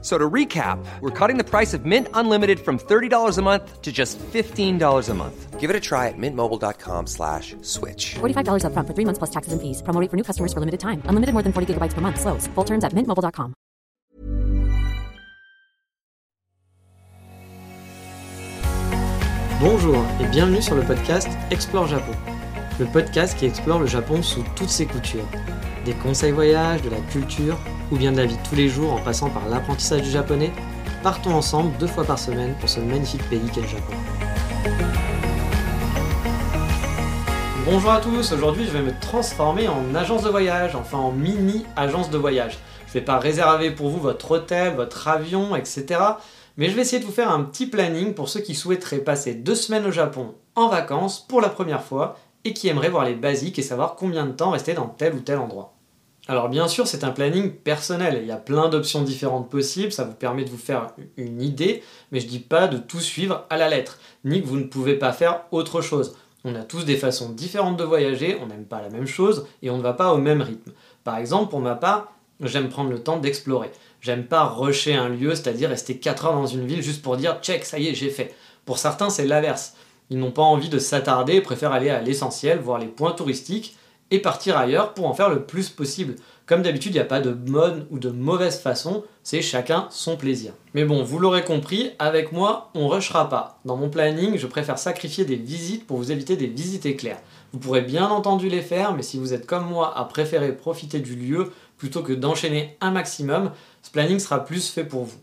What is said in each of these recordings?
So to recap, we're cutting the price of Mint Unlimited from $30 a month to just $15 a month. Give it a try at mintmobile.com slash switch. $45 upfront for three months plus taxes and fees. Promo rate for new customers for limited time. Unlimited more than 40 gigabytes per month. Slows. Full terms at mintmobile.com. Bonjour et bienvenue sur le podcast Explore Japon. Le podcast qui explore le Japon sous toutes ses coutures. Des conseils voyages, de la culture ou bien de tous les jours en passant par l'apprentissage du japonais, partons ensemble deux fois par semaine pour ce magnifique pays qu'est le Japon. Bonjour à tous, aujourd'hui je vais me transformer en agence de voyage, enfin en mini agence de voyage. Je ne vais pas réserver pour vous votre hôtel, votre avion, etc. Mais je vais essayer de vous faire un petit planning pour ceux qui souhaiteraient passer deux semaines au Japon en vacances pour la première fois et qui aimeraient voir les basiques et savoir combien de temps rester dans tel ou tel endroit. Alors bien sûr, c'est un planning personnel, il y a plein d'options différentes possibles, ça vous permet de vous faire une idée, mais je dis pas de tout suivre à la lettre, ni que vous ne pouvez pas faire autre chose. On a tous des façons différentes de voyager, on n'aime pas la même chose et on ne va pas au même rythme. Par exemple, pour ma part, j'aime prendre le temps d'explorer. J'aime pas rusher un lieu, c'est-à-dire rester 4 heures dans une ville juste pour dire check, ça y est, j'ai fait. Pour certains, c'est l'inverse. Ils n'ont pas envie de s'attarder, préfèrent aller à l'essentiel, voir les points touristiques, et partir ailleurs pour en faire le plus possible. Comme d'habitude, il n'y a pas de bonne ou de mauvaise façon, c'est chacun son plaisir. Mais bon, vous l'aurez compris, avec moi, on rushera pas. Dans mon planning, je préfère sacrifier des visites pour vous éviter des visites éclairs. Vous pourrez bien entendu les faire, mais si vous êtes comme moi à préférer profiter du lieu plutôt que d'enchaîner un maximum, ce planning sera plus fait pour vous.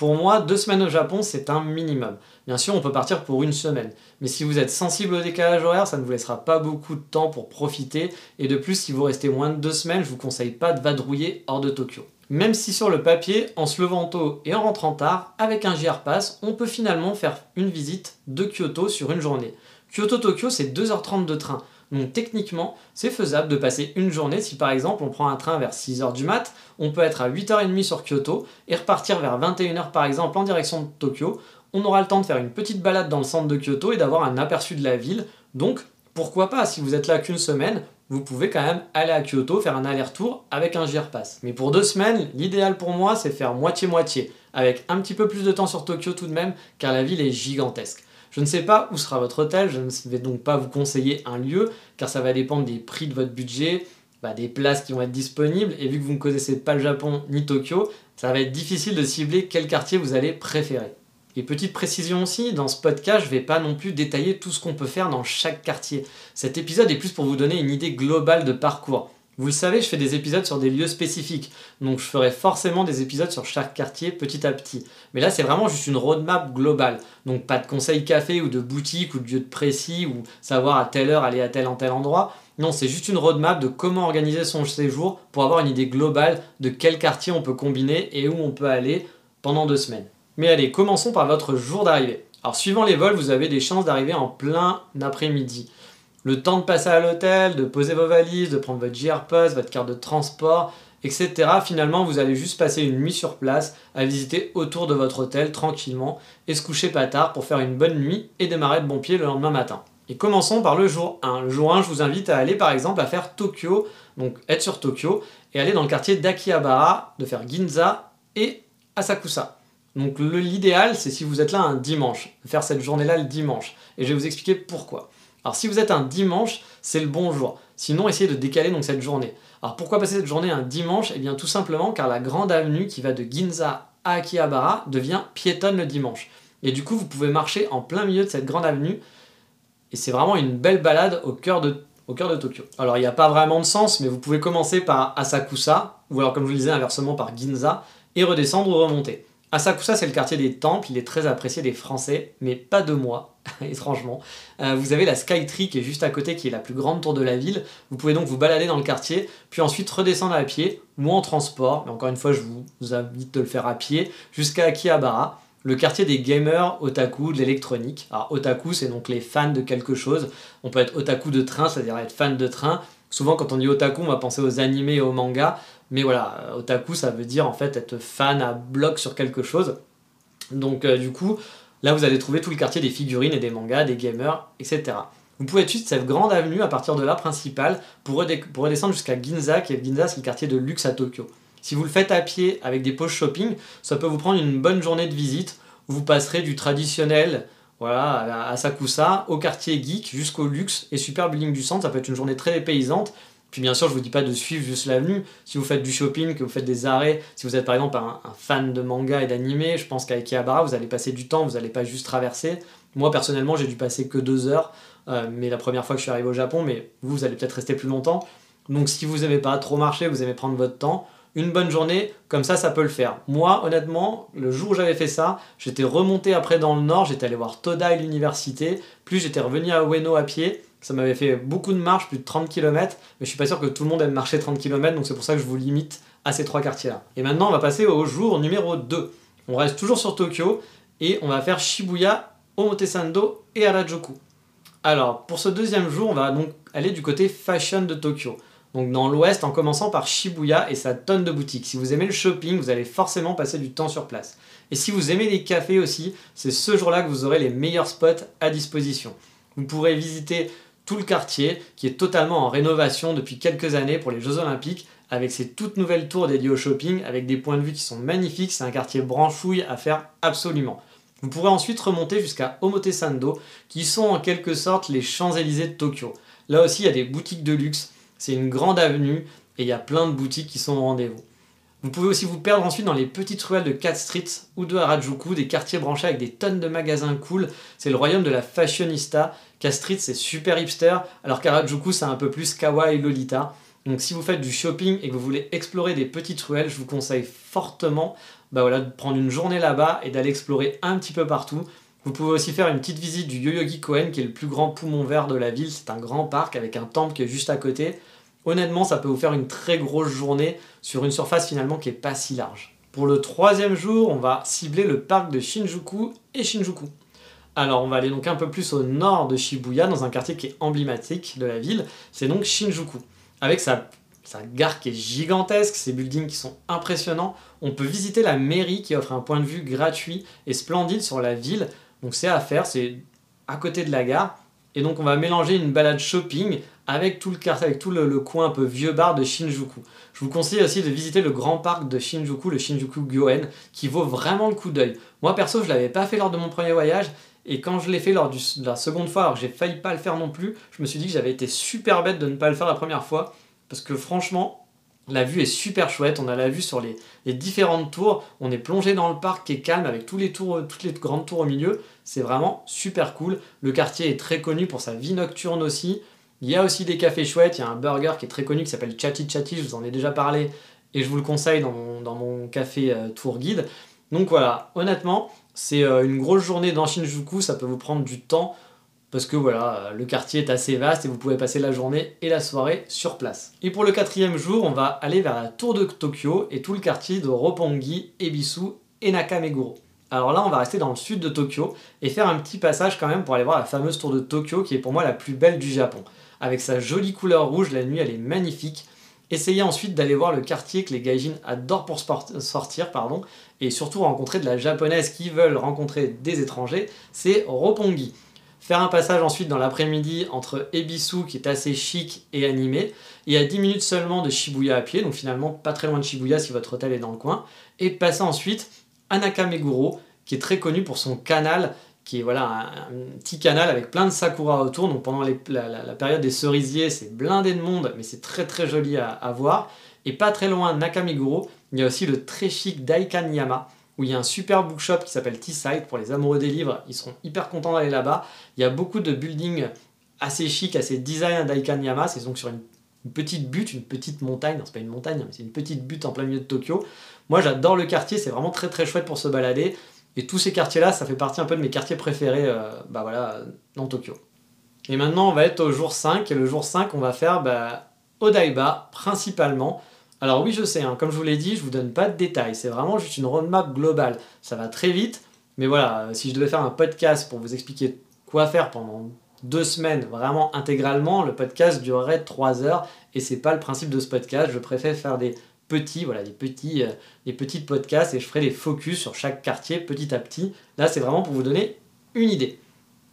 Pour moi, deux semaines au Japon, c'est un minimum. Bien sûr, on peut partir pour une semaine. Mais si vous êtes sensible au décalage horaire, ça ne vous laissera pas beaucoup de temps pour profiter. Et de plus, si vous restez moins de deux semaines, je vous conseille pas de vadrouiller hors de Tokyo. Même si sur le papier, en se levant tôt et en rentrant tard, avec un JR Pass, on peut finalement faire une visite de Kyoto sur une journée. Kyoto-Tokyo, c'est 2h30 de train. Donc techniquement, c'est faisable de passer une journée si par exemple on prend un train vers 6h du mat, on peut être à 8h30 sur Kyoto et repartir vers 21h par exemple en direction de Tokyo. On aura le temps de faire une petite balade dans le centre de Kyoto et d'avoir un aperçu de la ville. Donc pourquoi pas, si vous êtes là qu'une semaine, vous pouvez quand même aller à Kyoto, faire un aller-retour avec un JR Pass. Mais pour deux semaines, l'idéal pour moi, c'est faire moitié-moitié, avec un petit peu plus de temps sur Tokyo tout de même, car la ville est gigantesque. Je ne sais pas où sera votre hôtel, je ne vais donc pas vous conseiller un lieu, car ça va dépendre des prix de votre budget, bah, des places qui vont être disponibles, et vu que vous ne connaissez pas le Japon ni Tokyo, ça va être difficile de cibler quel quartier vous allez préférer. Et petite précision aussi, dans ce podcast, je ne vais pas non plus détailler tout ce qu'on peut faire dans chaque quartier. Cet épisode est plus pour vous donner une idée globale de parcours. Vous le savez, je fais des épisodes sur des lieux spécifiques, donc je ferai forcément des épisodes sur chaque quartier petit à petit. Mais là, c'est vraiment juste une roadmap globale, donc pas de conseils café ou de boutique ou de lieu de précis ou savoir à telle heure aller à tel en tel endroit. Non, c'est juste une roadmap de comment organiser son séjour pour avoir une idée globale de quel quartier on peut combiner et où on peut aller pendant deux semaines. Mais allez, commençons par votre jour d'arrivée. Alors suivant les vols, vous avez des chances d'arriver en plein après-midi le temps de passer à l'hôtel, de poser vos valises, de prendre votre JR Post, votre carte de transport, etc. Finalement, vous allez juste passer une nuit sur place à visiter autour de votre hôtel tranquillement et se coucher pas tard pour faire une bonne nuit et démarrer de bon pied le lendemain matin. Et commençons par le jour 1. Le jour 1, je vous invite à aller par exemple à faire Tokyo, donc être sur Tokyo, et aller dans le quartier d'Akihabara, de faire Ginza et Asakusa. Donc l'idéal, c'est si vous êtes là un dimanche, faire cette journée-là le dimanche. Et je vais vous expliquer pourquoi. Alors si vous êtes un dimanche, c'est le bon jour. Sinon, essayez de décaler donc cette journée. Alors pourquoi passer cette journée un dimanche? Eh bien tout simplement car la grande avenue qui va de Ginza à Akihabara devient piétonne le dimanche. Et du coup, vous pouvez marcher en plein milieu de cette grande avenue. Et c'est vraiment une belle balade au cœur de, au cœur de Tokyo. Alors il n'y a pas vraiment de sens, mais vous pouvez commencer par Asakusa, ou alors comme je vous le disais inversement par Ginza, et redescendre ou remonter. Asakusa, c'est le quartier des temples, il est très apprécié des Français, mais pas de moi, étrangement. Euh, vous avez la Skytree qui est juste à côté, qui est la plus grande tour de la ville. Vous pouvez donc vous balader dans le quartier, puis ensuite redescendre à pied ou en transport, mais encore une fois, je vous invite de le faire à pied, jusqu'à Akihabara, le quartier des gamers, otaku, de l'électronique. Alors, otaku, c'est donc les fans de quelque chose. On peut être otaku de train, c'est-à-dire être fan de train. Souvent, quand on dit otaku, on va penser aux animés et aux mangas. Mais voilà, otaku, ça veut dire en fait être fan à bloc sur quelque chose. Donc euh, du coup, là vous allez trouver tout le quartier des figurines et des mangas, des gamers, etc. Vous pouvez suivre cette grande avenue à partir de la principale pour, redescendre jusqu'à Ginza, qui est Ginza, c'est le quartier de luxe à Tokyo. Si vous le faites à pied avec des pauses shopping, ça peut vous prendre une bonne journée de visite où vous passerez du traditionnel à Asakusa au quartier geek jusqu'au luxe et super building du centre. Ça peut être une journée très dépaysante. Puis bien sûr, je vous dis pas de suivre juste l'avenue. Si vous faites du shopping, que vous faites des arrêts, si vous êtes par exemple un, fan de manga et d'anime, je pense qu'à Akihabara, vous allez passer du temps, vous n'allez pas juste traverser. Moi personnellement, j'ai dû passer que deux heures, euh, mais la première fois que je suis arrivé au Japon, mais vous, vous allez peut-être rester plus longtemps. Donc si vous aimez pas trop marcher, vous aimez prendre votre temps, une bonne journée, comme ça, ça peut le faire. Moi, honnêtement, le jour où j'avais fait ça, j'étais remonté après dans le nord, j'étais allé voir Todai l'université, plus j'étais revenu à Ueno à pied. Ça m'avait fait beaucoup de marche, plus de 30 km, mais je suis pas sûr que tout le monde aime marcher 30 km, donc c'est pour ça que je vous limite à ces trois quartiers-là. Et maintenant, on va passer au jour numéro 2. On reste toujours sur Tokyo et on va faire Shibuya, Omotesando et Harajuku. Alors, pour ce deuxième jour, on va donc aller du côté fashion de Tokyo. Donc dans l'ouest, en commençant par Shibuya et sa tonne de boutiques. Si vous aimez le shopping, vous allez forcément passer du temps sur place. Et si vous aimez les cafés aussi, c'est ce jour-là que vous aurez les meilleurs spots à disposition. Vous pourrez visiter le quartier qui est totalement en rénovation depuis quelques années pour les Jeux Olympiques avec ses toutes nouvelles tours dédiées au shopping avec des points de vue qui sont magnifiques. C'est un quartier branchouille à faire absolument. Vous pourrez ensuite remonter jusqu'à Omotesando qui sont en quelque sorte les Champs-Élysées de Tokyo. Là aussi, il y a des boutiques de luxe. C'est une grande avenue et il y a plein de boutiques qui sont au rendez-vous. Vous pouvez aussi vous perdre ensuite dans les petites ruelles de Cat Street ou de Harajuku, des quartiers branchés avec des tonnes de magasins cool. C'est le royaume de la fashionista. Cat Street, c'est super hipster, alors qu'Harajuku, c'est un peu plus kawaii lolita. Donc si vous faites du shopping et que vous voulez explorer des petites ruelles, je vous conseille fortement bah de prendre une journée là-bas et d'aller explorer un petit peu partout. Vous pouvez aussi faire une petite visite du Yoyogi Koen, qui est le plus grand poumon vert de la ville. C'est un grand parc avec un temple qui est juste à côté. Honnêtement, ça peut vous faire une très grosse journée sur une surface finalement qui est pas si large. Pour le troisième jour, on va cibler le parc de Shinjuku et Shinjuku. Alors, on va aller donc un peu plus au nord de Shibuya, dans un quartier qui est emblématique de la ville. C'est donc Shinjuku. Avec sa, gare qui est gigantesque, ses buildings qui sont impressionnants, on peut visiter la mairie qui offre un point de vue gratuit et splendide sur la ville. Donc, c'est à faire, c'est à côté de la gare. Et donc, on va mélanger une balade shopping avec tout le quartier, avec tout le, le coin un peu vieux bar de Shinjuku. Je vous conseille aussi de visiter le grand parc de Shinjuku, le Shinjuku Gyoen, qui vaut vraiment le coup d'œil. Moi perso, je l'avais pas fait lors de mon premier voyage, et quand je l'ai fait lors de la seconde fois, alors que j'ai failli pas le faire non plus, je me suis dit que j'avais été super bête de ne pas le faire la première fois, parce que franchement, la vue est super chouette. On a la vue sur les, différentes tours. On est plongé dans le parc qui est calme avec tous les tours, toutes les grandes tours au milieu. C'est vraiment super cool. Le quartier est très connu pour sa vie nocturne aussi. Il y a aussi des cafés chouettes. Il y a un burger qui est très connu qui s'appelle Chatty Chatty. Je vous en ai déjà parlé et je vous le conseille dans mon, dans mon café euh, tour guide. Donc voilà, honnêtement, c'est euh, une grosse journée dans Shinjuku. Ça peut vous prendre du temps parce que voilà, euh, le quartier est assez vaste et vous pouvez passer la journée et la soirée sur place. Et pour le quatrième jour, on va aller vers la tour de Tokyo et tout le quartier de Roppongi, Ebisu et Nakameguro. Alors là, on va rester dans le sud de Tokyo et faire un petit passage quand même pour aller voir la fameuse tour de Tokyo qui est pour moi la plus belle du Japon. Avec sa jolie couleur rouge, la nuit elle est magnifique. Essayez ensuite d'aller voir le quartier que les gaijins adorent pour sortir, pardon, et surtout rencontrer de la japonaise qui veulent rencontrer des étrangers, c'est Roppongi. Faire un passage ensuite dans l'après-midi entre Ebisu, qui est assez chic et animé, et à 10 minutes seulement de Shibuya à pied, donc finalement pas très loin de Shibuya si votre hôtel est dans le coin, et passer ensuite à Nakameguro, qui est très connu pour son canal, qui est voilà un, petit canal avec plein de sakura autour. Donc pendant la, période des cerisiers, c'est blindé de monde, mais c'est très très joli à voir. Et pas très loin Nakameguro, il y a aussi le très chic Daikaniyama, où il y a un super bookshop qui s'appelle T-Side pour les amoureux des livres. Ils seront hyper contents d'aller là-bas. Il y a beaucoup de buildings assez chic, assez design à Daikanyama. C'est donc sur une, une petite butte, une petite montagne. Non, c'est pas une montagne, mais c'est une petite butte en plein milieu de Tokyo. Moi, j'adore le quartier. C'est vraiment très très chouette pour se balader. Et tous ces quartiers-là, ça fait partie un peu de mes quartiers préférés euh, bah voilà, dans Tokyo. Et maintenant, on va être au jour 5. Et le jour 5, on va faire bah, Odaiba principalement. Alors oui, je sais, hein, comme je vous l'ai dit, je vous donne pas de détails. C'est vraiment juste une roadmap globale. Ça va très vite. Mais voilà, euh, si je devais faire un podcast pour vous expliquer quoi faire pendant deux semaines, vraiment intégralement, le podcast durerait trois heures. Et c'est pas le principe de ce podcast. Je préfère faire des petits, voilà, des petits, euh, des podcasts et je ferai des focus sur chaque quartier petit à petit. Là, c'est vraiment pour vous donner une idée.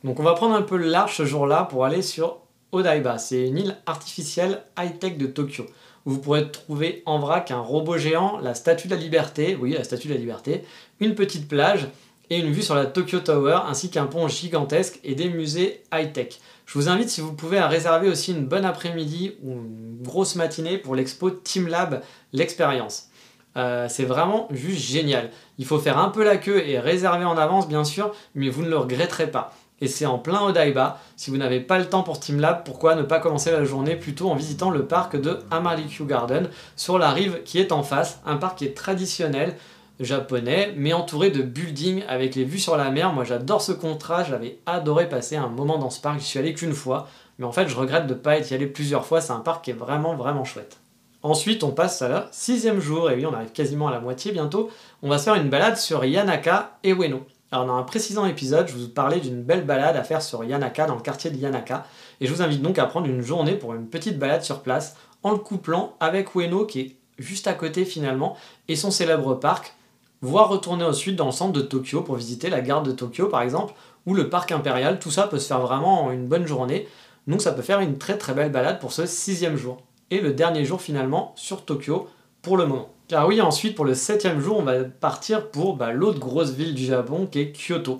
Donc on va prendre un peu le large ce jour-là pour aller sur Odaiba. C'est une île artificielle high-tech de Tokyo. Vous pourrez trouver en vrac un robot géant, la statue de la liberté, oui, la statue de la liberté, une petite plage et une vue sur la Tokyo Tower, ainsi qu'un pont gigantesque et des musées high-tech. Je vous invite, si vous pouvez, à réserver aussi une bonne après-midi ou une grosse matinée pour l'expo Team Lab, l'expérience. Euh, c'est vraiment juste génial. Il faut faire un peu la queue et réserver en avance, bien sûr, mais vous ne le regretterez pas. Et c'est en plein Odaiba. Si vous n'avez pas le temps pour Team Lab, pourquoi ne pas commencer la journée plutôt en visitant le parc de Amarikyu Garden sur la rive qui est en face, un parc qui est traditionnel japonais, mais entouré de buildings avec les vues sur la mer. Moi j'adore ce contraste, j'avais adoré passer un moment dans ce parc, j'y suis allé qu'une fois, mais en fait je regrette de ne pas être y allé plusieurs fois, c'est un parc qui est vraiment vraiment chouette. Ensuite on passe à la sixième jour, et oui on arrive quasiment à la moitié bientôt, on va se faire une balade sur Yanaka et Ueno. Alors dans un précédent épisode, je vous parlais d'une belle balade à faire sur Yanaka, dans le quartier de Yanaka, et je vous invite donc à prendre une journée pour une petite balade sur place, en le couplant avec Ueno qui est juste à côté finalement, et son célèbre parc, voire retourner sud dans le centre de Tokyo pour visiter la gare de Tokyo par exemple, ou le parc impérial, tout ça peut se faire vraiment en une bonne journée, donc ça peut faire une très très belle balade pour ce sixième jour. Et le dernier jour finalement sur Tokyo pour le moment. Car oui, ensuite pour le septième jour, on va partir pour bah, l'autre grosse ville du Japon qui est Kyoto.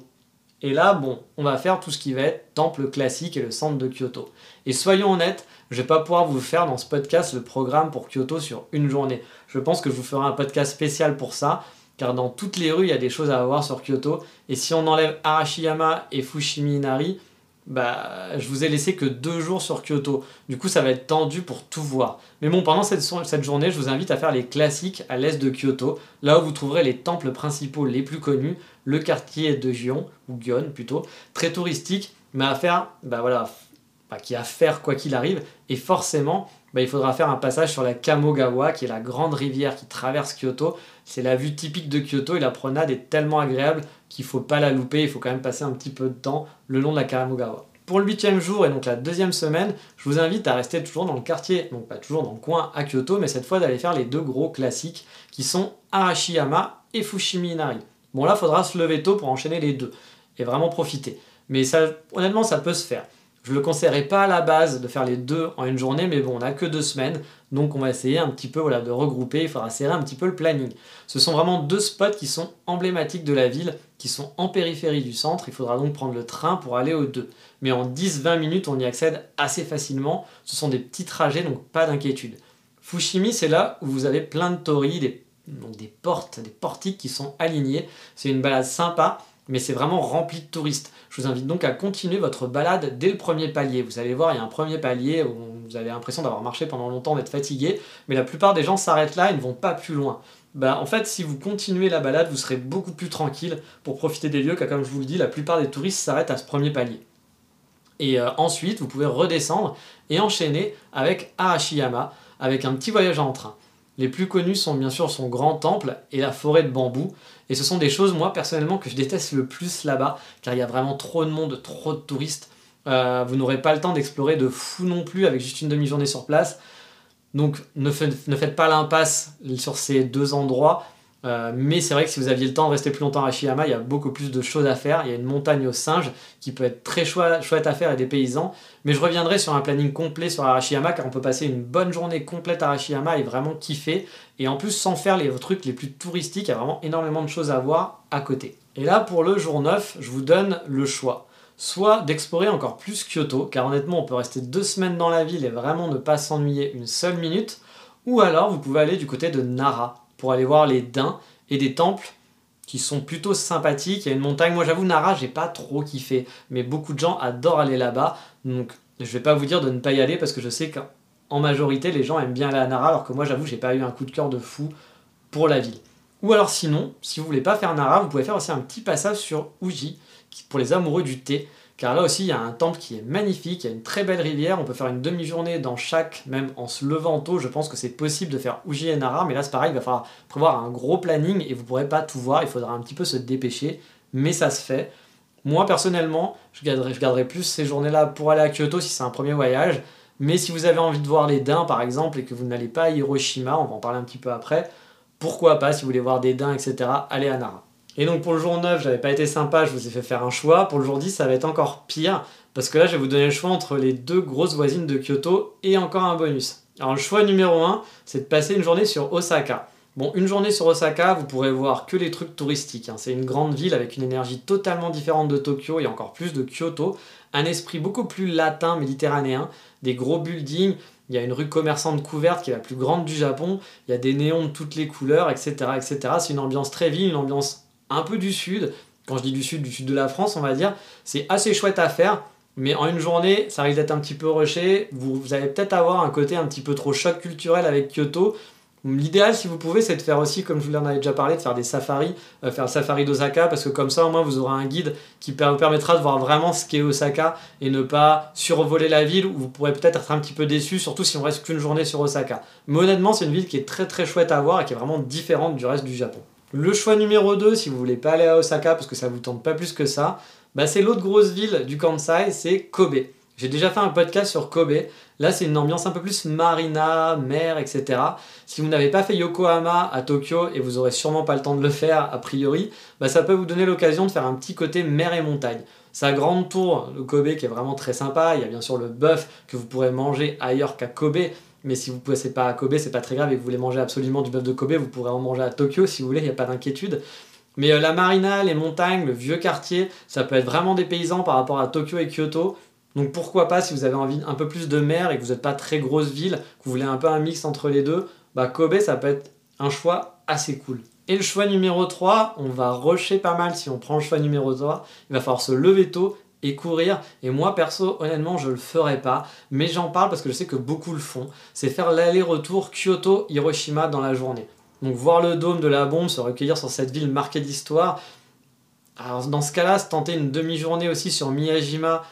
Et là, bon, on va faire tout ce qui va être temple classique et le centre de Kyoto. Et soyons honnêtes, je vais pas pouvoir vous faire dans ce podcast le programme pour Kyoto sur une journée. Je pense que je vous ferai un podcast spécial pour ça, car dans toutes les rues, il y a des choses à voir sur Kyoto. Et si on enlève Arashiyama et Fushimi Inari, bah, je vous ai laissé que deux jours sur Kyoto. Du coup, ça va être tendu pour tout voir. Mais bon, pendant cette, journée, je vous invite à faire les classiques à l'est de Kyoto, là où vous trouverez les temples principaux les plus connus, le quartier de Gion, ou Gion plutôt, très touristique, mais à faire, bah voilà, bah, qui a à faire quoi qu'il arrive, et forcément, bah, il faudra faire un passage sur la Kamogawa, qui est la grande rivière qui traverse Kyoto. C'est la vue typique de Kyoto et la promenade est tellement agréable qu'il faut pas la louper, il faut quand même passer un petit peu de temps le long de la Kamogawa. Pour le huitième jour et donc la deuxième semaine, je vous invite à rester toujours dans le quartier, donc pas toujours dans le coin à Kyoto, mais cette fois d'aller faire les deux gros classiques qui sont Arashiyama et Fushimi Inari. Bon là, il faudra se lever tôt pour enchaîner les deux et vraiment profiter. Mais ça, honnêtement, ça peut se faire. Je ne le conseillerais pas à la base de faire les deux en une journée, mais bon, on n'a que deux semaines, donc on va essayer un petit peu de regrouper, il faudra serrer un petit peu le planning. Ce sont vraiment deux spots qui sont emblématiques de la ville, qui sont en périphérie du centre, il faudra donc prendre le train pour aller aux deux. Mais en 10-20 minutes, on y accède assez facilement, ce sont des petits trajets, donc pas d'inquiétude. Fushimi, c'est là où vous avez plein de torii, des, donc des portes, des portiques qui sont alignés, c'est une balade sympa, mais c'est vraiment rempli de touristes. Je vous invite donc à continuer votre balade dès le premier palier. Vous allez voir, il y a un premier palier où vous avez l'impression d'avoir marché pendant longtemps, d'être fatigué, mais la plupart des gens s'arrêtent là et ne vont pas plus loin. Bah, en fait, si vous continuez la balade, vous serez beaucoup plus tranquille pour profiter des lieux, car comme je vous le dis, la plupart des touristes s'arrêtent à ce premier palier. Et euh, ensuite, vous pouvez redescendre et enchaîner avec Arashiyama, avec un petit voyage en train. Les plus connus sont bien sûr son grand temple et la forêt de bambou. Et ce sont des choses, moi personnellement, que je déteste le plus là-bas, car il y a vraiment trop de monde, trop de touristes. Euh, vous n'aurez pas le temps d'explorer de fou non plus avec juste une demi-journée sur place. Donc ne, faites pas l'impasse sur ces deux endroits. Euh, mais c'est vrai que si vous aviez le temps de rester plus longtemps à Shiyama, il y a beaucoup plus de choses à faire. Il y a une montagne aux singes qui peut être très chouette à faire et des paysans. Mais je reviendrai sur un planning complet sur Arashiyama car on peut passer une bonne journée complète à Arashiyama et vraiment kiffer. Et en plus, sans faire les trucs les plus touristiques, il y a vraiment énormément de choses à voir à côté. Et là, pour le jour 9, je vous donne le choix. Soit d'explorer encore plus Kyoto, car honnêtement, on peut rester deux semaines dans la ville et vraiment ne pas s'ennuyer une seule minute. Ou alors, vous pouvez aller du côté de Nara, pour aller voir les daims et des temples qui sont plutôt sympathiques. Il y a une montagne, moi j'avoue Nara, j'ai pas trop kiffé, mais beaucoup de gens adorent aller là-bas. Donc je vais pas vous dire de ne pas y aller parce que je sais qu'en majorité les gens aiment bien aller à Nara alors que moi j'avoue j'ai pas eu un coup de cœur de fou pour la ville. Ou alors sinon, si vous voulez pas faire Nara, vous pouvez faire aussi un petit passage sur Uji pour les amoureux du thé. Car là aussi, il y a un temple qui est magnifique, il y a une très belle rivière, on peut faire une demi-journée dans chaque, même en se levant tôt, je pense que c'est possible de faire Uji et Nara, mais là c'est pareil, il va falloir prévoir un gros planning et vous ne pourrez pas tout voir, il faudra un petit peu se dépêcher, mais ça se fait. Moi personnellement, je garderai, plus ces journées-là pour aller à Kyoto si c'est un premier voyage, Mais si vous avez envie de voir les daims par exemple et que vous n'allez pas à Hiroshima, on va en parler un petit peu après, pourquoi pas si vous voulez voir des daims, etc., allez à Nara. Et donc pour le jour 9, j'avais pas été sympa, je vous ai fait faire un choix. Pour le jour 10, ça va être encore pire, parce que là, je vais vous donner le choix entre les deux grosses voisines de Kyoto et encore un bonus. Alors le choix numéro 1, c'est de passer une journée sur Osaka. Bon, une journée sur Osaka, vous pourrez voir que les trucs touristiques. hein. C'est une grande ville avec une énergie totalement différente de Tokyo et encore plus de Kyoto. Un esprit beaucoup plus latin, méditerranéen, des gros buildings. Il y a une rue commerçante couverte qui est la plus grande du Japon. Il y a des néons de toutes les couleurs, etc. etc. C'est une ambiance très ville, une ambiance un peu du sud. Quand je dis du sud, du sud de la France, on va dire. C'est assez chouette à faire. Mais en une journée, ça risque d'être un petit peu rushé. Vous, allez peut-être avoir un côté un petit peu trop choc culturel avec Kyoto. L'idéal, si vous pouvez, c'est de faire aussi, comme je vous en avais déjà parlé, de faire des safaris, euh, faire le safari d'Osaka, parce que comme ça, au moins, vous aurez un guide qui vous permettra de voir vraiment ce qu'est Osaka et ne pas survoler la ville où vous pourrez peut-être être un petit peu déçu, surtout si on reste qu'une journée sur Osaka. Mais honnêtement, c'est une ville qui est très très chouette à voir et qui est vraiment différente du reste du Japon. Le choix numéro 2, si vous voulez pas aller à Osaka parce que ça vous tente pas plus que ça, bah c'est l'autre grosse ville du Kansai, c'est Kobe. J'ai déjà fait un podcast sur Kobe. Là, c'est une ambiance un peu plus marina, mer, etc. Si vous n'avez pas fait Yokohama à Tokyo, et vous aurez sûrement pas le temps de le faire a priori, bah ça peut vous donner l'occasion de faire un petit côté mer et montagne. Sa grande tour de Kobe qui est vraiment très sympa. Il y a bien sûr le bœuf que vous pourrez manger ailleurs qu'à Kobe. Mais si vous ne passez pas à Kobe, c'est pas très grave et que vous voulez manger absolument du bœuf de Kobe, vous pourrez en manger à Tokyo si vous voulez, il n'y a pas d'inquiétude. Mais euh, la marina, les montagnes, le vieux quartier, ça peut être vraiment des paysans par rapport à Tokyo et Kyoto. Donc pourquoi pas, si vous avez envie un peu plus de mer et que vous n'êtes pas très grosse ville, que vous voulez un peu un mix entre les deux, bah Kobe, ça peut être un choix assez cool. Et le choix numéro 3, on va rusher pas mal si on prend le choix numéro 3. Il va falloir se lever tôt et courir. Et moi, perso, honnêtement, je le ferai pas. Mais j'en parle parce que je sais que beaucoup le font. C'est faire l'aller-retour Kyoto-Hiroshima dans la journée. Donc voir le dôme de la bombe, se recueillir sur cette ville marquée d'histoire. Alors dans ce cas-là, se tenter une demi-journée aussi sur Miyajima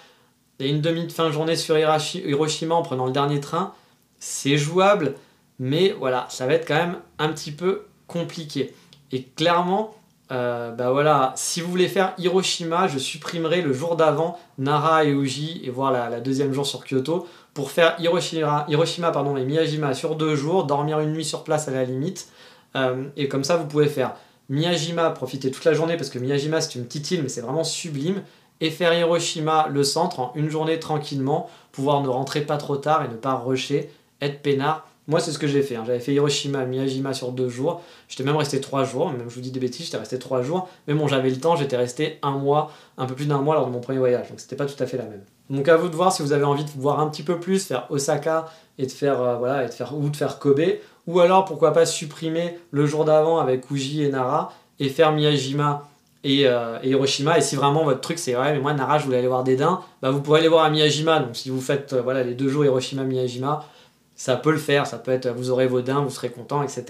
et une demi de journée sur Hiroshima en prenant le dernier train, c'est jouable, mais voilà, ça va être quand même un petit peu compliqué. Et clairement, euh, bah voilà, si vous voulez faire Hiroshima, je supprimerai le jour d'avant Nara et Uji et voir la, deuxième jour sur Kyoto pour faire Hiroshima, Hiroshima pardon, et Miyajima sur deux jours, dormir une nuit sur place à la limite. Euh, et comme ça, vous pouvez faire Miyajima, profiter toute la journée parce que Miyajima c'est une petite île, mais c'est vraiment sublime. Et faire Hiroshima, le centre, en une journée tranquillement, pouvoir ne rentrer pas trop tard et ne pas rusher, être peinard. Moi, c'est ce que j'ai fait. hein. J'avais fait Hiroshima, Miyajima sur deux jours. J'étais même resté trois jours. Même je vous dis des bêtises, j'étais resté trois jours. Mais bon, j'avais le temps. J'étais resté un mois, un peu plus d'un mois lors de mon premier voyage. Donc, c'était pas tout à fait la même. Donc, à vous de voir si vous avez envie de voir un petit peu plus, faire Osaka et de faire euh, voilà, et de faire ou de faire Kobe, ou alors pourquoi pas supprimer le jour d'avant avec Uji et Nara et faire Miyajima et, euh, Hiroshima. Et si vraiment votre truc c'est ouais, mais moi Nara, je voulais aller voir des daims, bah, vous pourrez aller voir à Miyajima. Donc si vous faites euh, voilà, les deux jours Hiroshima, Miyajima, ça peut le faire. Ça peut être, vous aurez vos daims, vous serez content, etc.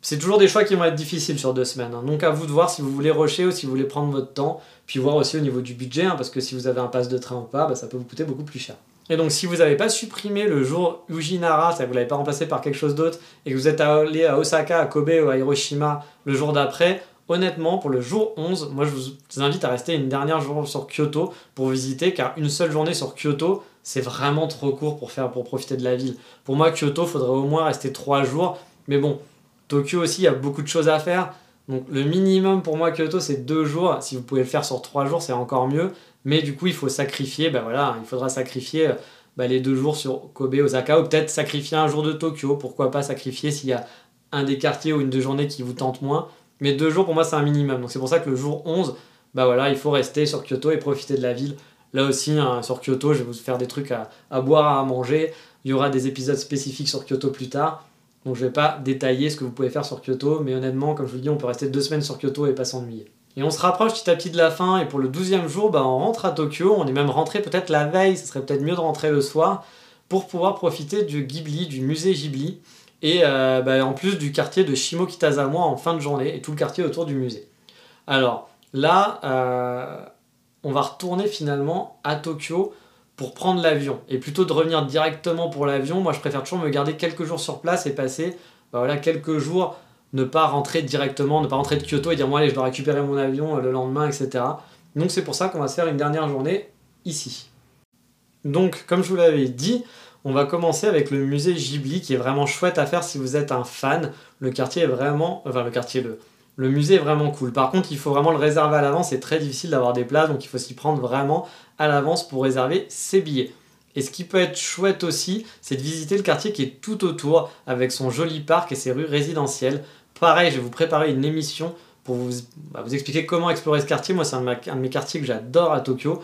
C'est toujours des choix qui vont être difficiles sur deux semaines. hein. Donc à vous de voir si vous voulez rusher ou si vous voulez prendre votre temps. Puis voir aussi au niveau du budget, hein, parce que si vous avez un pass de train ou pas, bah, ça peut vous coûter beaucoup plus cher. Et donc si vous n'avez pas supprimé le jour Uji Nara, c'est-à-dire que vous l'avez pas remplacé par quelque chose d'autre, et que vous êtes allé à Osaka, à Kobe ou à Hiroshima le jour d'après, honnêtement, pour le jour 11, moi je vous invite à rester une dernière journée sur Kyoto pour visiter, car une seule journée sur Kyoto, c'est vraiment trop court pour, faire, profiter de la ville. Pour moi, Kyoto, faudrait au moins rester 3 jours, mais bon, Tokyo aussi, il y a beaucoup de choses à faire. Donc le minimum pour moi Kyoto c'est deux jours. Si vous pouvez le faire sur trois jours c'est encore mieux. Mais du coup il faut sacrifier, ben voilà, il faudra sacrifier bah, les deux jours sur Kobe, Osaka, ou peut-être sacrifier un jour de Tokyo. Pourquoi pas sacrifier s'il y a un des quartiers ou une deux journées qui vous tente moins. Mais deux jours pour moi c'est un minimum. Donc c'est pour ça que le jour 11, bah voilà, il faut rester sur Kyoto et profiter de la ville. Là aussi, hein, sur Kyoto, je vais vous faire des trucs à, boire, à manger. Il y aura des épisodes spécifiques sur Kyoto plus tard. Donc je vais pas détailler ce que vous pouvez faire sur Kyoto, mais honnêtement, comme je vous dis, on peut rester deux semaines sur Kyoto et pas s'ennuyer. Et on se rapproche petit à petit de la fin, et pour le 12e jour, bah, on rentre à Tokyo, on est même rentré peut-être la veille, ce serait peut-être mieux de rentrer le soir, pour pouvoir profiter du Ghibli, du musée Ghibli, et euh, bah, en plus du quartier de Shimokitazawa en fin de journée, et tout le quartier autour du musée. Alors là, euh, on va retourner finalement à Tokyo pour prendre l'avion. Et plutôt de revenir directement pour l'avion, moi je préfère toujours me garder quelques jours sur place et passer bah voilà, quelques jours, ne pas rentrer directement, ne pas rentrer de Kyoto et dire moi allez je dois récupérer mon avion euh, le lendemain, etc. Donc c'est pour ça qu'on va se faire une dernière journée ici. Donc comme je vous l'avais dit, On va commencer avec le musée Ghibli qui est vraiment chouette à faire si vous êtes un fan. Le quartier est vraiment. Enfin, le quartier, le, le musée est vraiment cool. Par contre, il faut vraiment le réserver à l'avance. C'est très difficile d'avoir des places, donc il faut s'y prendre vraiment à l'avance pour réserver ses billets. Et ce qui peut être chouette aussi, c'est de visiter le quartier qui est tout autour, avec son joli parc et ses rues résidentielles. Pareil, je vais vous préparer une émission pour vous, bah, expliquer comment explorer ce quartier. Moi, c'est un de mes quartiers que j'adore à Tokyo.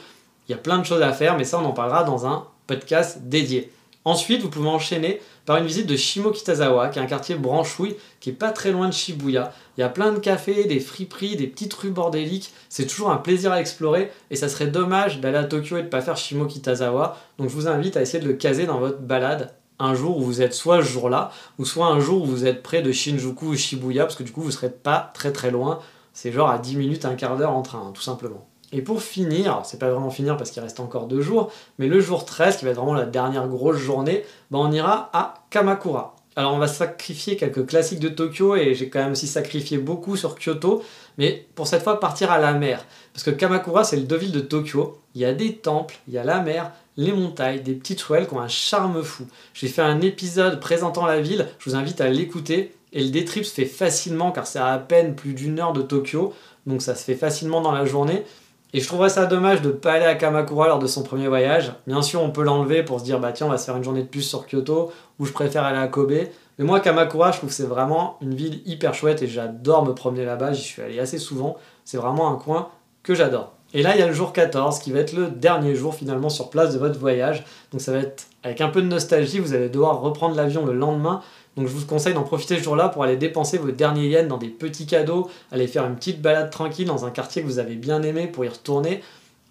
Il y a plein de choses à faire, mais ça, on en parlera dans un podcast dédié. Ensuite, vous pouvez enchaîner par une visite de Shimokitazawa, qui est un quartier branchouille qui est pas très loin de Shibuya. Il y a plein de cafés, des friperies, des petites rues bordéliques. C'est toujours un plaisir à explorer et ça serait dommage d'aller à Tokyo et de pas faire Shimokitazawa. Donc je vous invite à essayer de le caser dans votre balade un jour où vous êtes soit ce jour-là, ou soit un jour où vous êtes près de Shinjuku ou Shibuya, parce que du coup vous serez pas très très loin. C'est genre à 10 minutes, un quart d'heure en train, tout simplement. Et pour finir, c'est pas vraiment finir parce qu'il reste encore deux jours, mais le jour 13, qui va être vraiment la dernière grosse journée, ben on ira à Kamakura. Alors on va sacrifier quelques classiques de Tokyo et j'ai quand même aussi sacrifié beaucoup sur Kyoto, mais pour cette fois partir à la mer. Parce que Kamakura c'est le deux villes de Tokyo, il y a des temples, il y a la mer, les montagnes, des petites ruelles qui ont un charme fou. J'ai fait un épisode présentant la ville, je vous invite à l'écouter, et le détrip se fait facilement car c'est à peine plus d'une heure de Tokyo, donc ça se fait facilement dans la journée. Et je trouverais ça dommage de ne pas aller à Kamakura lors de son premier voyage. Bien sûr, on peut l'enlever pour se dire, bah tiens, on va se faire une journée de plus sur Kyoto, ou je préfère aller à Kobe. Mais moi, Kamakura, je trouve que c'est vraiment une ville hyper chouette et j'adore me promener là-bas. J'y suis allé assez souvent. C'est vraiment un coin que j'adore. Et là, il y a le jour 14 qui va être le dernier jour finalement sur place de votre voyage. Donc ça va être avec un peu de nostalgie, vous allez devoir reprendre l'avion le lendemain donc je vous conseille d'en profiter ce jour-là pour aller dépenser vos derniers yens dans des petits cadeaux, aller faire une petite balade tranquille dans un quartier que vous avez bien aimé pour y retourner,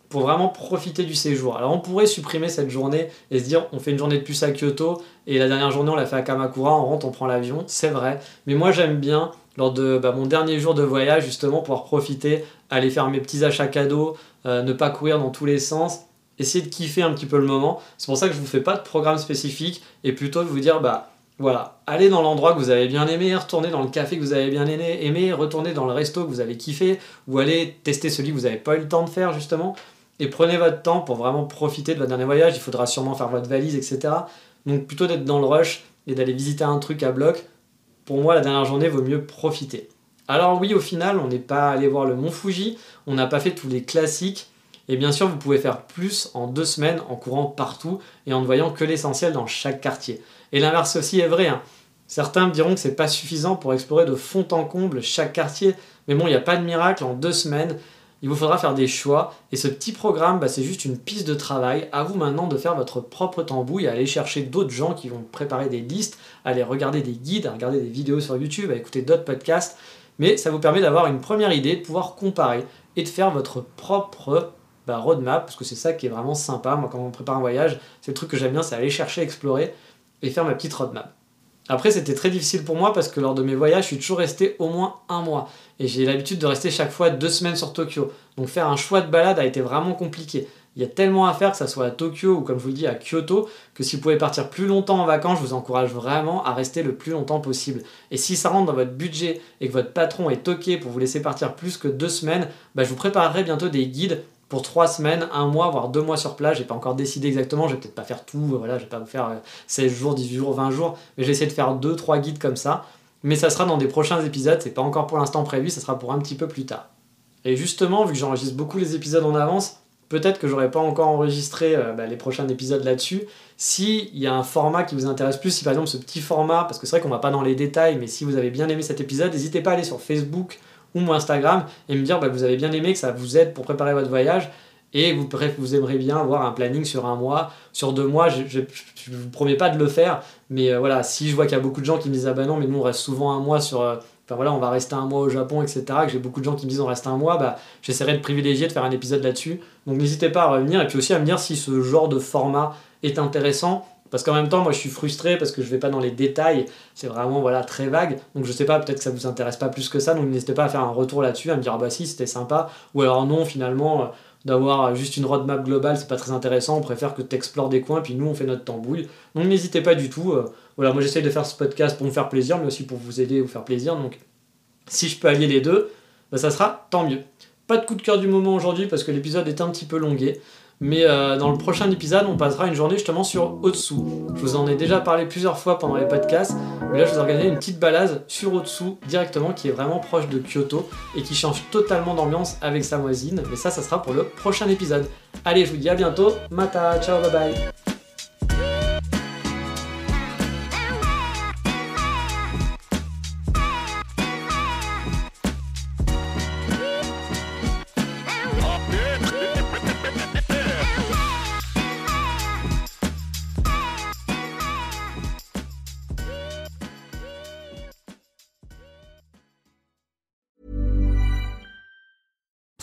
pour vraiment profiter du séjour. Alors on pourrait supprimer cette journée et se dire on fait une journée de plus à Kyoto et la dernière journée on l'a fait à Kamakura, on rentre, on prend l'avion, c'est vrai. Mais moi j'aime bien lors de bah, mon dernier jour de voyage justement pouvoir profiter, aller faire mes petits achats cadeaux, euh, ne pas courir dans tous les sens essayer de kiffer un petit peu le moment. C'est pour ça que je vous fais pas de programme spécifique et plutôt de vous dire bah voilà, allez dans l'endroit que vous avez bien aimé, retournez dans le café que vous avez bien aimé, retournez dans le resto que vous avez kiffé, ou allez tester celui que vous n'avez pas eu le temps de faire justement, et prenez votre temps pour vraiment profiter de votre dernier voyage, il faudra sûrement faire votre valise, etc. Donc plutôt d'être dans le rush et d'aller visiter un truc à bloc, pour moi la dernière journée vaut mieux profiter. Alors oui, au final, on n'est pas allé voir le mont Fuji, on n'a pas fait tous les classiques, et bien sûr, vous pouvez faire plus en deux semaines en courant partout et en ne voyant que l'essentiel dans chaque quartier. Et l'inverse aussi est vrai. Hein. Certains me diront que c'est pas suffisant pour explorer de fond en comble chaque quartier, mais bon, il n'y a pas de miracle en deux semaines. Il vous faudra faire des choix et ce petit programme, bah, c'est juste une piste de travail. À vous maintenant de faire votre propre tambouille, à aller chercher d'autres gens qui vont préparer des listes, à aller regarder des guides, à regarder des vidéos sur YouTube, à écouter d'autres podcasts. Mais ça vous permet d'avoir une première idée, de pouvoir comparer et de faire votre propre bah, roadmap, parce que c'est ça qui est vraiment sympa. Moi, quand on prépare un voyage, c'est le truc que j'aime bien, c'est aller chercher, explorer et faire ma petite roadmap. Après, c'était très difficile pour moi parce que lors de mes voyages, je suis toujours resté au moins un mois. Et j'ai l'habitude de rester chaque fois deux semaines sur Tokyo. Donc faire un choix de balade a été vraiment compliqué. Il y a tellement à faire, que ça soit à Tokyo ou comme je vous dis à Kyoto, que si vous pouvez partir plus longtemps en vacances, je vous encourage vraiment à rester le plus longtemps possible. Et si ça rentre dans votre budget et que votre patron est toqué pour vous laisser partir plus que deux semaines, bah, je vous préparerai bientôt des guides pour trois semaines, un mois, voire deux mois sur place. J'ai pas encore décidé exactement, je vais peut-être pas faire tout, voilà, je vais pas vous faire 16 euh, jours, 18 jours, 20 jours, mais j'essaie de faire deux, trois guides comme ça. Mais ça sera dans des prochains épisodes, c'est pas encore pour l'instant prévu, ça sera pour un petit peu plus tard. Et justement, vu que j'enregistre beaucoup les épisodes en avance, peut-être que j'aurais pas encore enregistré euh, bah, les prochains épisodes là-dessus. S'il y a un format qui vous intéresse plus, si par exemple ce petit format, parce que c'est vrai qu'on va pas dans les détails, mais si vous avez bien aimé cet épisode, n'hésitez pas à aller sur Facebook ou mon Instagram et me dire bah, que vous avez bien aimé, que ça vous aide pour préparer votre voyage et vous, vous aimeriez bien avoir un planning sur un mois, sur deux mois, je ne vous promets pas de le faire, mais euh, voilà, si je vois qu'il y a beaucoup de gens qui me disent ah bah non, mais nous on reste souvent un mois sur, euh, enfin voilà, on va rester un mois au Japon, etc., que j'ai beaucoup de gens qui me disent on reste un mois, bah j'essaierai de privilégier de faire un épisode là-dessus. Donc n'hésitez pas à revenir et puis aussi à me dire si ce genre de format est intéressant. Parce qu'en même temps, moi je suis frustré parce que je vais pas dans les détails, c'est vraiment voilà très vague. Donc je sais pas, peut-être que ça vous intéresse pas plus que ça, donc n'hésitez pas à faire un retour là-dessus, à me dire ah bah si c'était sympa, ou alors non finalement euh, d'avoir juste une roadmap globale, c'est pas très intéressant, on préfère que tu explores des coins, puis nous on fait notre tambouille. Donc n'hésitez pas du tout. Euh, voilà, moi j'essaye de faire ce podcast pour me faire plaisir, mais aussi pour vous aider et vous faire plaisir. Donc si je peux allier les deux, bah, ça sera tant mieux. Pas de coup de cœur du moment aujourd'hui parce que l'épisode est un petit peu longué. Mais euh, dans le prochain épisode, on passera une journée justement sur Otsu. Je vous en ai déjà parlé plusieurs fois pendant les podcasts, mais là je vous organisé une petite balade sur Otsu directement qui est vraiment proche de Kyoto et qui change totalement d'ambiance avec sa voisine. Mais ça, ça sera pour le prochain épisode. Allez, je vous dis à bientôt. Mata, ciao, bye bye.